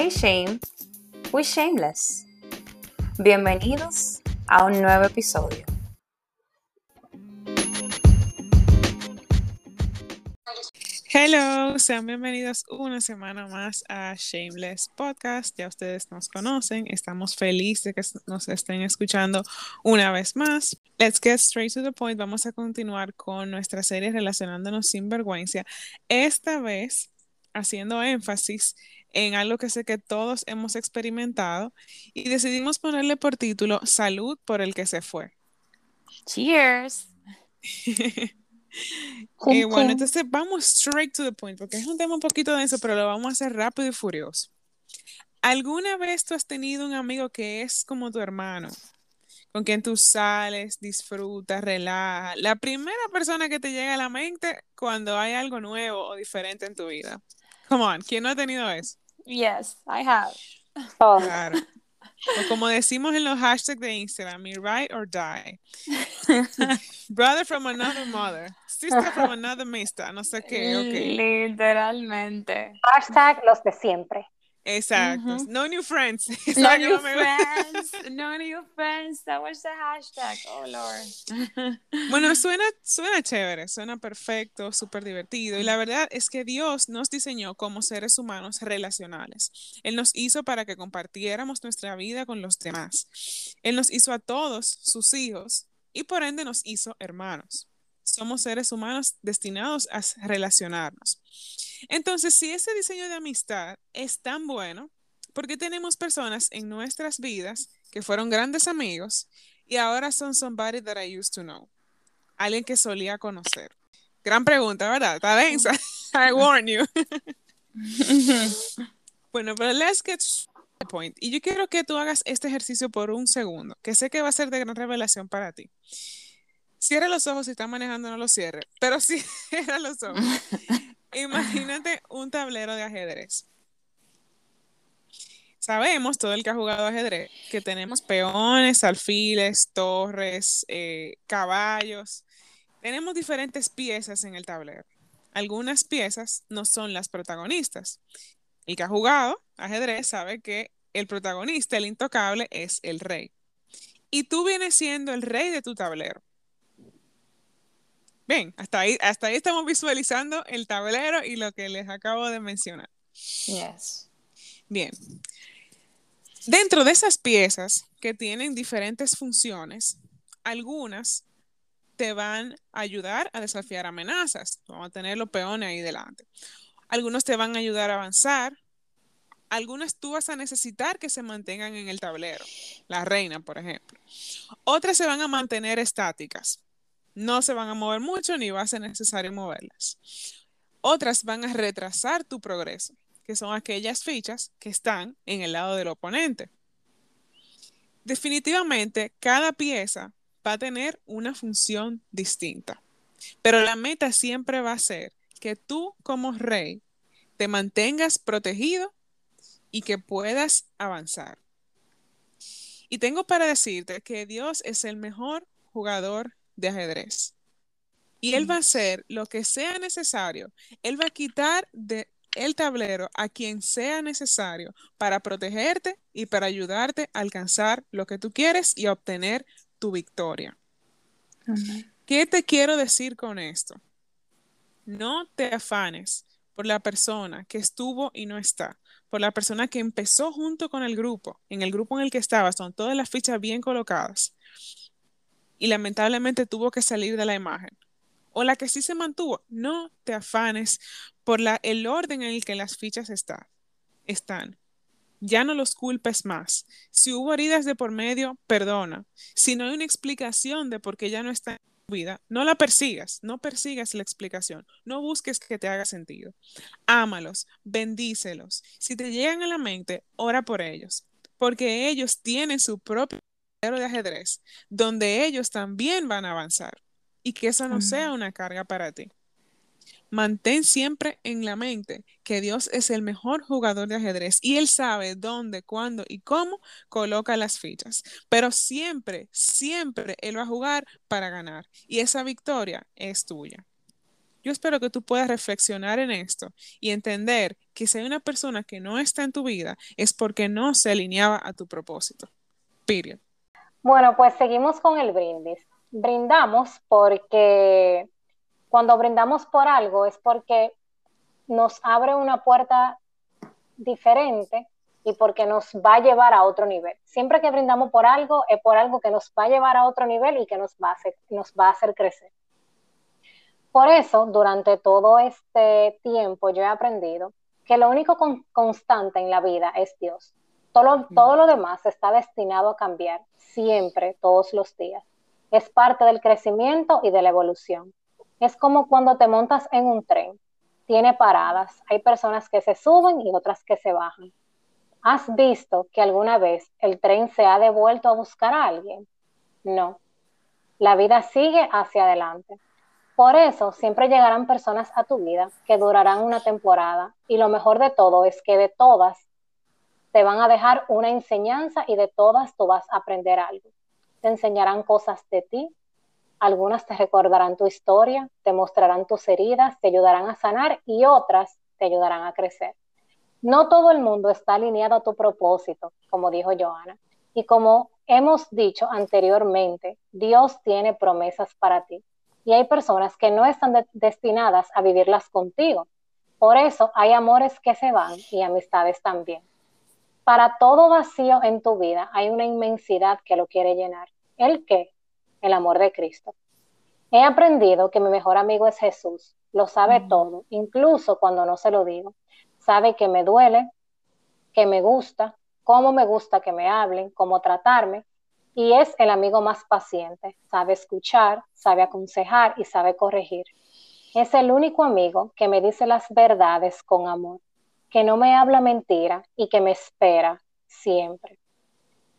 Hey Shame, we shameless. Bienvenidos a un nuevo episodio. Hello, sean bienvenidos una semana más a Shameless Podcast. Ya ustedes nos conocen, estamos felices de que nos estén escuchando una vez más. Let's get straight to the point. Vamos a continuar con nuestra serie relacionándonos sin vergüenza. Esta vez haciendo énfasis en algo que sé que todos hemos experimentado y decidimos ponerle por título Salud por el que se fue. Cheers. Eh, bueno, entonces vamos straight to the point, porque es un tema un poquito denso, pero lo vamos a hacer rápido y furioso. ¿Alguna vez tú has tenido un amigo que es como tu hermano? Con quien tú sales, disfrutas, relajas. La primera persona que te llega a la mente cuando hay algo nuevo o diferente en tu vida. Come on, ¿quién no ha tenido eso? Yes, I have. Claro. O como decimos en los hashtags de Instagram, me ride or die. Brother from another mother. Sister from another mister. No sé qué, ok. Literalmente. Hashtag los de siempre. Exacto. No new friends. No new friends. No new friends. That was the hashtag. Oh, Lord. Bueno, suena, suena chévere, suena perfecto, súper divertido. Y la verdad es que Dios nos diseñó como seres humanos relacionales. Él nos hizo para que compartiéramos nuestra vida con los demás. Él nos hizo a todos sus hijos y por ende nos hizo hermanos. Somos seres humanos destinados a relacionarnos. Entonces, si ese diseño de amistad es tan bueno, ¿por qué tenemos personas en nuestras vidas que fueron grandes amigos y ahora son somebody that I used to know? Alguien que solía conocer. Gran pregunta, ¿verdad? Está densa. I warn you. bueno, pero let's get to the point. Y yo quiero que tú hagas este ejercicio por un segundo, que sé que va a ser de gran revelación para ti. Cierra los ojos si estás manejando, no los cierre, pero sí, cierra los ojos. Imagínate un tablero de ajedrez. Sabemos, todo el que ha jugado ajedrez, que tenemos peones, alfiles, torres, eh, caballos. Tenemos diferentes piezas en el tablero. Algunas piezas no son las protagonistas. El que ha jugado ajedrez sabe que el protagonista, el intocable, es el rey. Y tú vienes siendo el rey de tu tablero. Bien, hasta ahí, hasta ahí estamos visualizando el tablero y lo que les acabo de mencionar. Yes. Bien. Dentro de esas piezas que tienen diferentes funciones, algunas te van a ayudar a desafiar amenazas. Vamos a tener los peones ahí delante. Algunos te van a ayudar a avanzar. Algunas tú vas a necesitar que se mantengan en el tablero. La reina, por ejemplo. Otras se van a mantener estáticas no se van a mover mucho ni va a ser necesario moverlas. Otras van a retrasar tu progreso, que son aquellas fichas que están en el lado del oponente. Definitivamente, cada pieza va a tener una función distinta, pero la meta siempre va a ser que tú como rey te mantengas protegido y que puedas avanzar. Y tengo para decirte que Dios es el mejor jugador de ajedrez. Y él va a hacer lo que sea necesario. Él va a quitar de el tablero a quien sea necesario para protegerte y para ayudarte a alcanzar lo que tú quieres y a obtener tu victoria. ¿Qué te quiero decir con esto? No te afanes por la persona que estuvo y no está, por la persona que empezó junto con el grupo, en el grupo en el que estabas, son todas las fichas bien colocadas y lamentablemente tuvo que salir de la imagen. O la que sí se mantuvo, no te afanes por la, el orden en el que las fichas está, están. Ya no los culpes más. Si hubo heridas de por medio, perdona. Si no hay una explicación de por qué ya no está en tu vida, no la persigas, no persigas la explicación, no busques que te haga sentido. Ámalos, bendícelos. Si te llegan a la mente, ora por ellos, porque ellos tienen su propio de ajedrez, donde ellos también van a avanzar y que eso no sea una carga para ti. Mantén siempre en la mente que Dios es el mejor jugador de ajedrez y Él sabe dónde, cuándo y cómo coloca las fichas. Pero siempre, siempre Él va a jugar para ganar y esa victoria es tuya. Yo espero que tú puedas reflexionar en esto y entender que si hay una persona que no está en tu vida es porque no se alineaba a tu propósito. Period. Bueno, pues seguimos con el brindis. Brindamos porque cuando brindamos por algo es porque nos abre una puerta diferente y porque nos va a llevar a otro nivel. Siempre que brindamos por algo, es por algo que nos va a llevar a otro nivel y que nos va a hacer, nos va a hacer crecer. Por eso, durante todo este tiempo, yo he aprendido que lo único constante en la vida es Dios. Todo, todo lo demás está destinado a cambiar siempre, todos los días. Es parte del crecimiento y de la evolución. Es como cuando te montas en un tren. Tiene paradas. Hay personas que se suben y otras que se bajan. ¿Has visto que alguna vez el tren se ha devuelto a buscar a alguien? No. La vida sigue hacia adelante. Por eso siempre llegarán personas a tu vida que durarán una temporada y lo mejor de todo es que de todas te van a dejar una enseñanza y de todas tú vas a aprender algo. Te enseñarán cosas de ti, algunas te recordarán tu historia, te mostrarán tus heridas, te ayudarán a sanar y otras te ayudarán a crecer. No todo el mundo está alineado a tu propósito, como dijo Joana. Y como hemos dicho anteriormente, Dios tiene promesas para ti. Y hay personas que no están destinadas a vivirlas contigo. Por eso hay amores que se van y amistades también. Para todo vacío en tu vida hay una inmensidad que lo quiere llenar. ¿El qué? el amor de Cristo. He aprendido que mi mejor amigo es Jesús, lo sabe todo, incluso cuando no se lo digo. Sabe que me duele, que me gusta, cómo me gusta que me hablen, cómo tratarme, y es el amigo más paciente, sabe escuchar, sabe aconsejar y sabe corregir. Es el único amigo que me dice las verdades con amor, que no me habla mentira y que me espera siempre.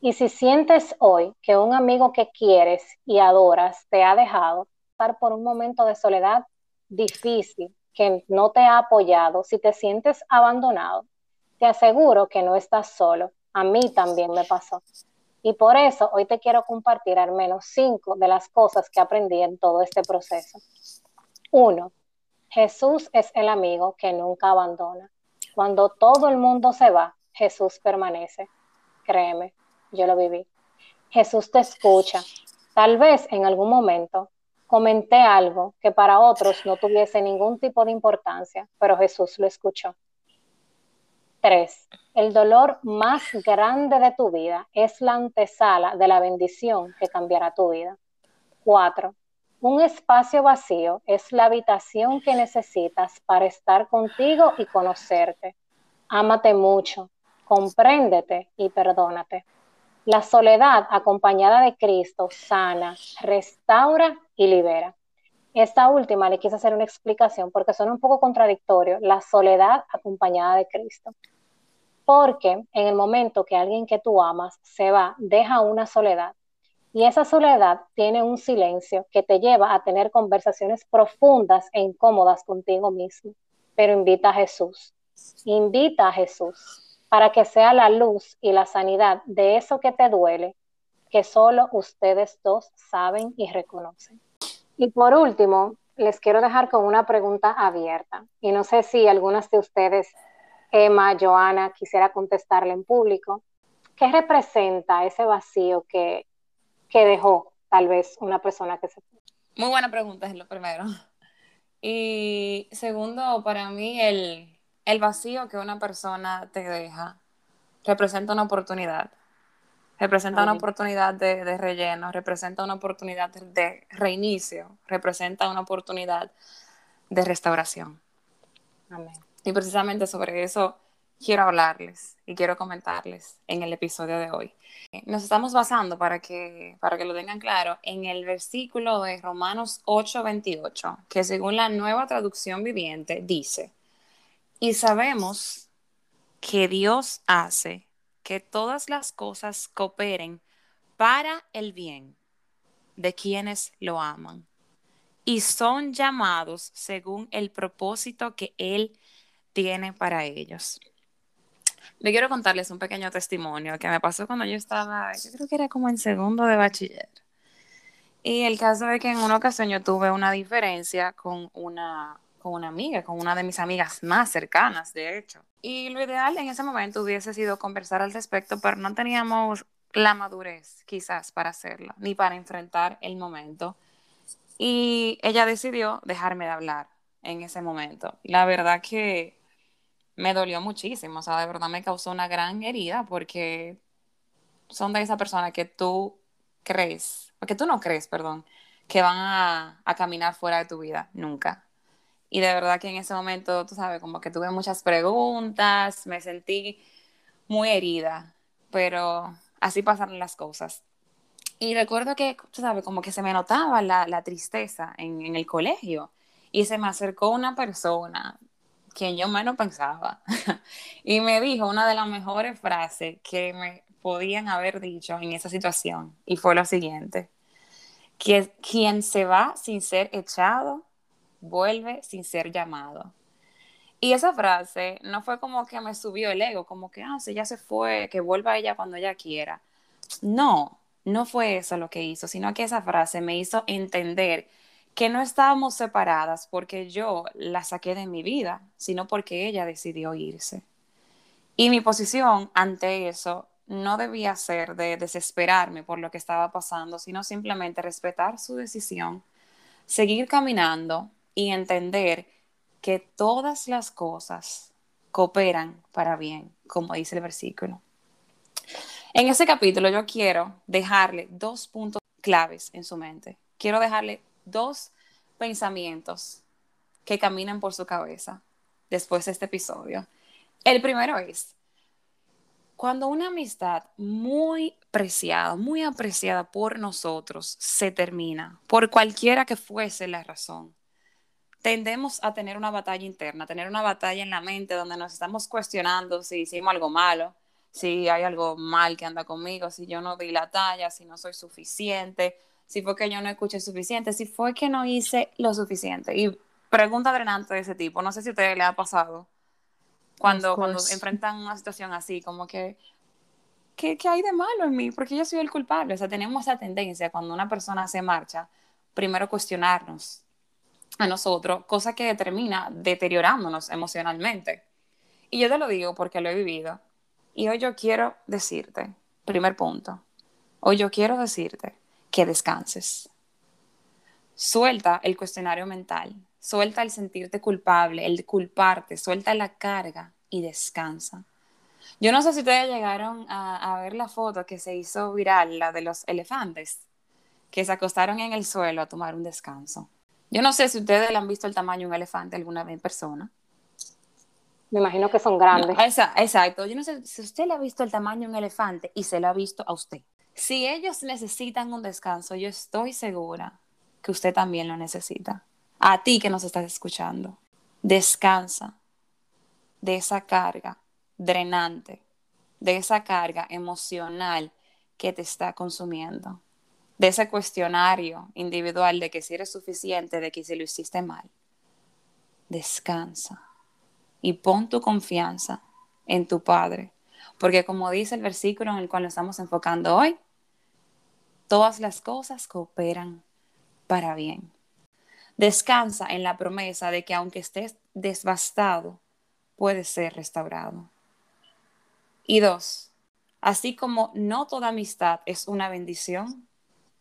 Y si sientes hoy que un amigo que quieres y adoras te ha dejado pasar por un momento de soledad difícil, que no te ha apoyado, si te sientes abandonado, te aseguro que no estás solo. A mí también me pasó. Y por eso hoy te quiero compartir al menos cinco de las cosas que aprendí en todo este proceso. Uno, Jesús es el amigo que nunca abandona. Cuando todo el mundo se va, Jesús permanece. Créeme, yo lo viví. Jesús te escucha. Tal vez en algún momento comenté algo que para otros no tuviese ningún tipo de importancia, pero Jesús lo escuchó. Tres, el dolor más grande de tu vida es la antesala de la bendición que cambiará tu vida. Cuatro, un espacio vacío es la habitación que necesitas para estar contigo y conocerte. Ámate mucho, compréndete y perdónate. La soledad acompañada de Cristo sana, restaura y libera. Esta última le quise hacer una explicación porque suena un poco contradictorio, la soledad acompañada de Cristo. Porque en el momento que alguien que tú amas se va, deja una soledad. Y esa soledad tiene un silencio que te lleva a tener conversaciones profundas e incómodas contigo mismo. Pero invita a Jesús. Invita a Jesús para que sea la luz y la sanidad de eso que te duele, que solo ustedes dos saben y reconocen. Y por último, les quiero dejar con una pregunta abierta. Y no sé si algunas de ustedes, Emma, Joana, quisiera contestarle en público. ¿Qué representa ese vacío que, que dejó tal vez una persona que se? Muy buena pregunta, es lo primero. Y segundo, para mí el, el vacío que una persona te deja representa una oportunidad. Representa una oportunidad de, relleno, representa una oportunidad de reinicio, representa una oportunidad de restauración. Y precisamente sobre eso quiero hablarles y quiero comentarles en el episodio de hoy. Nos estamos basando, para que, para que lo tengan claro, en el versículo de Romanos 8:28, que según la nueva traducción viviente dice, y sabemos que Dios hace que todas las cosas cooperen para el bien de quienes lo aman y son llamados según el propósito que Él tiene para ellos. Yo quiero contarles un pequeño testimonio que me pasó cuando yo estaba, yo creo que era como en segundo de bachiller. Y el caso es que en una ocasión yo tuve una diferencia con una, con una amiga, con una de mis amigas más cercanas, de hecho. Y lo ideal en ese momento hubiese sido conversar al respecto, pero no teníamos la madurez quizás para hacerlo, ni para enfrentar el momento. Y ella decidió dejarme de hablar en ese momento. La verdad que me dolió muchísimo, o sea, de verdad me causó una gran herida porque son de esa persona que tú crees, porque tú no crees, perdón, que van a, caminar fuera de tu vida, nunca. Y de verdad que en ese momento, tú sabes, como que tuve muchas preguntas, me sentí muy herida, pero así pasaron las cosas. Y recuerdo que, tú sabes, como que se me notaba la, tristeza en, el colegio y se me acercó una persona quien yo menos pensaba y me dijo una de las mejores frases que me podían haber dicho en esa situación y fue lo siguiente, que quien se va sin ser echado, vuelve sin ser llamado. Y esa frase no fue como que me subió el ego, como que, ah, si ya se fue, que vuelva ella cuando ella quiera. No, no fue eso lo que hizo, sino que esa frase me hizo entender que no estábamos separadas porque yo la saqué de mi vida, sino porque ella decidió irse. Y mi posición ante eso no debía ser de desesperarme por lo que estaba pasando, sino simplemente respetar su decisión, seguir caminando y entender que todas las cosas cooperan para bien, como dice el versículo. En ese capítulo yo quiero dejarle dos puntos claves en su mente. Quiero dejarle dos pensamientos que caminen por su cabeza después de este episodio. El primero es, cuando una amistad muy preciada, muy apreciada por nosotros se termina, por cualquiera que fuese la razón, tendemos a tener una batalla interna, tener una batalla en la mente donde nos estamos cuestionando si hicimos algo malo, si hay algo mal que anda conmigo, si yo no di la talla, si no soy suficiente, si fue que yo no escuché suficiente, si fue que no hice lo suficiente. Y pregunta drenante de ese tipo, no sé si a ustedes le ha pasado cuando, cuando enfrentan una situación así, como que, ¿qué, ¿qué hay de malo en mí? Porque yo soy el culpable. O sea, tenemos esa tendencia cuando una persona se marcha, primero cuestionarnos a nosotros, cosa que termina deteriorándonos emocionalmente. Y yo te lo digo porque lo he vivido. Y hoy yo quiero decirte, primer punto, hoy yo quiero decirte que descanses. Suelta el cuestionario mental, suelta el sentirte culpable, el culparte, suelta la carga y descansa. Yo no sé si ustedes llegaron a, a ver la foto que se hizo viral, la de los elefantes, que se acostaron en el suelo a tomar un descanso. Yo no sé si ustedes le han visto el tamaño de un elefante alguna vez en persona. Me imagino que son grandes. exacto. Yo no sé si usted le ha visto el tamaño de un elefante y se lo ha visto a usted. Si ellos necesitan un descanso, yo estoy segura que usted también lo necesita. A ti que nos estás escuchando. Descansa de esa carga drenante, de esa carga emocional que te está consumiendo de ese cuestionario individual de que si eres suficiente, de que si lo hiciste mal. Descansa y pon tu confianza en tu Padre, porque como dice el versículo en el cual nos estamos enfocando hoy, todas las cosas cooperan para bien. Descansa en la promesa de que aunque estés devastado, puedes ser restaurado. Y dos, así como no toda amistad es una bendición,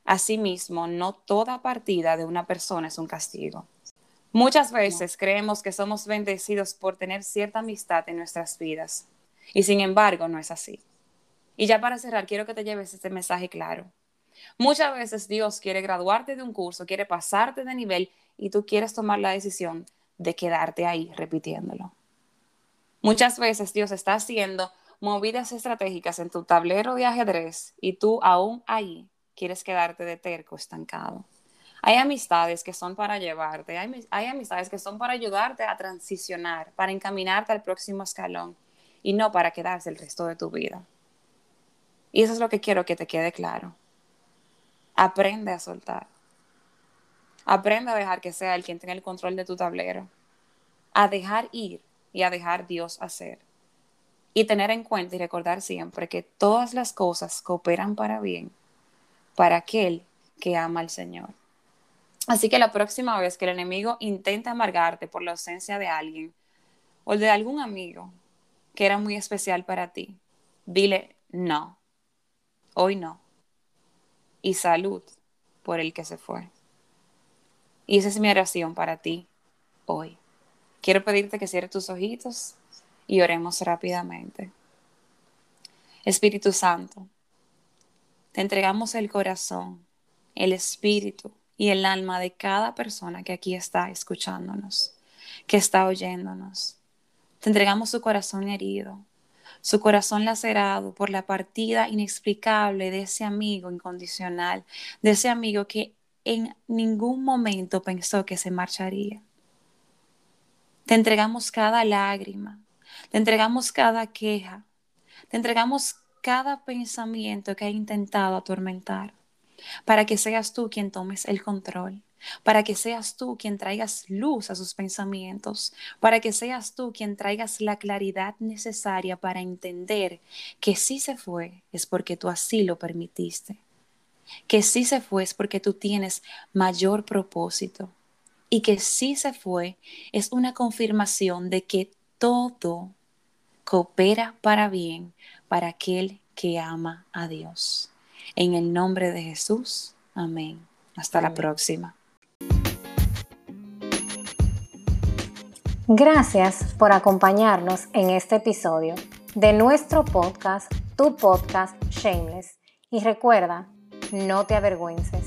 Asimismo, no toda partida de una persona es un castigo. Muchas veces creemos que somos bendecidos por tener cierta amistad en nuestras vidas y sin embargo no es así. Y ya para cerrar, quiero que te lleves este mensaje claro. Muchas veces Dios quiere graduarte de un curso, quiere pasarte de nivel y tú quieres tomar la decisión de quedarte ahí repitiéndolo. Muchas veces Dios está haciendo movidas estratégicas en tu tablero de ajedrez y tú aún ahí quieres quedarte de terco, estancado. Hay amistades que son para llevarte, hay, amistades que son para ayudarte a transicionar, para encaminarte al próximo escalón y no para quedarse el resto de tu vida. Y eso es lo que quiero que te quede claro. Aprende a soltar. Aprende a dejar que sea el quien tenga el control de tu tablero. A dejar ir y a dejar Dios hacer. Y tener en cuenta y recordar siempre que todas las cosas cooperan para bien para aquel que ama al Señor. Así que la próxima vez que el enemigo intente amargarte por la ausencia de alguien o de algún amigo que era muy especial para ti, dile no, hoy no. Y salud por el que se fue. Y esa es mi oración para ti hoy. Quiero pedirte que cierres tus ojitos y oremos rápidamente. Espíritu Santo, te entregamos el corazón, el espíritu y el alma de cada persona que aquí está escuchándonos, que está oyéndonos. Te entregamos su corazón herido, su corazón lacerado por la partida inexplicable de ese amigo incondicional, de ese amigo que en ningún momento pensó que se marcharía. Te entregamos cada lágrima, te entregamos cada queja, te entregamos cada pensamiento que ha intentado atormentar, para que seas tú quien tomes el control, para que seas tú quien traigas luz a sus pensamientos, para que seas tú quien traigas la claridad necesaria para entender que si se fue es porque tú así lo permitiste que sí se fue es porque tú tienes mayor propósito y que sí se fue es una confirmación de que todo coopera para bien para aquel que ama a Dios. En el nombre de Jesús, amén. Hasta la próxima. Gracias por acompañarnos en este episodio de nuestro podcast, tu podcast Shameless. Y recuerda, no te avergüences.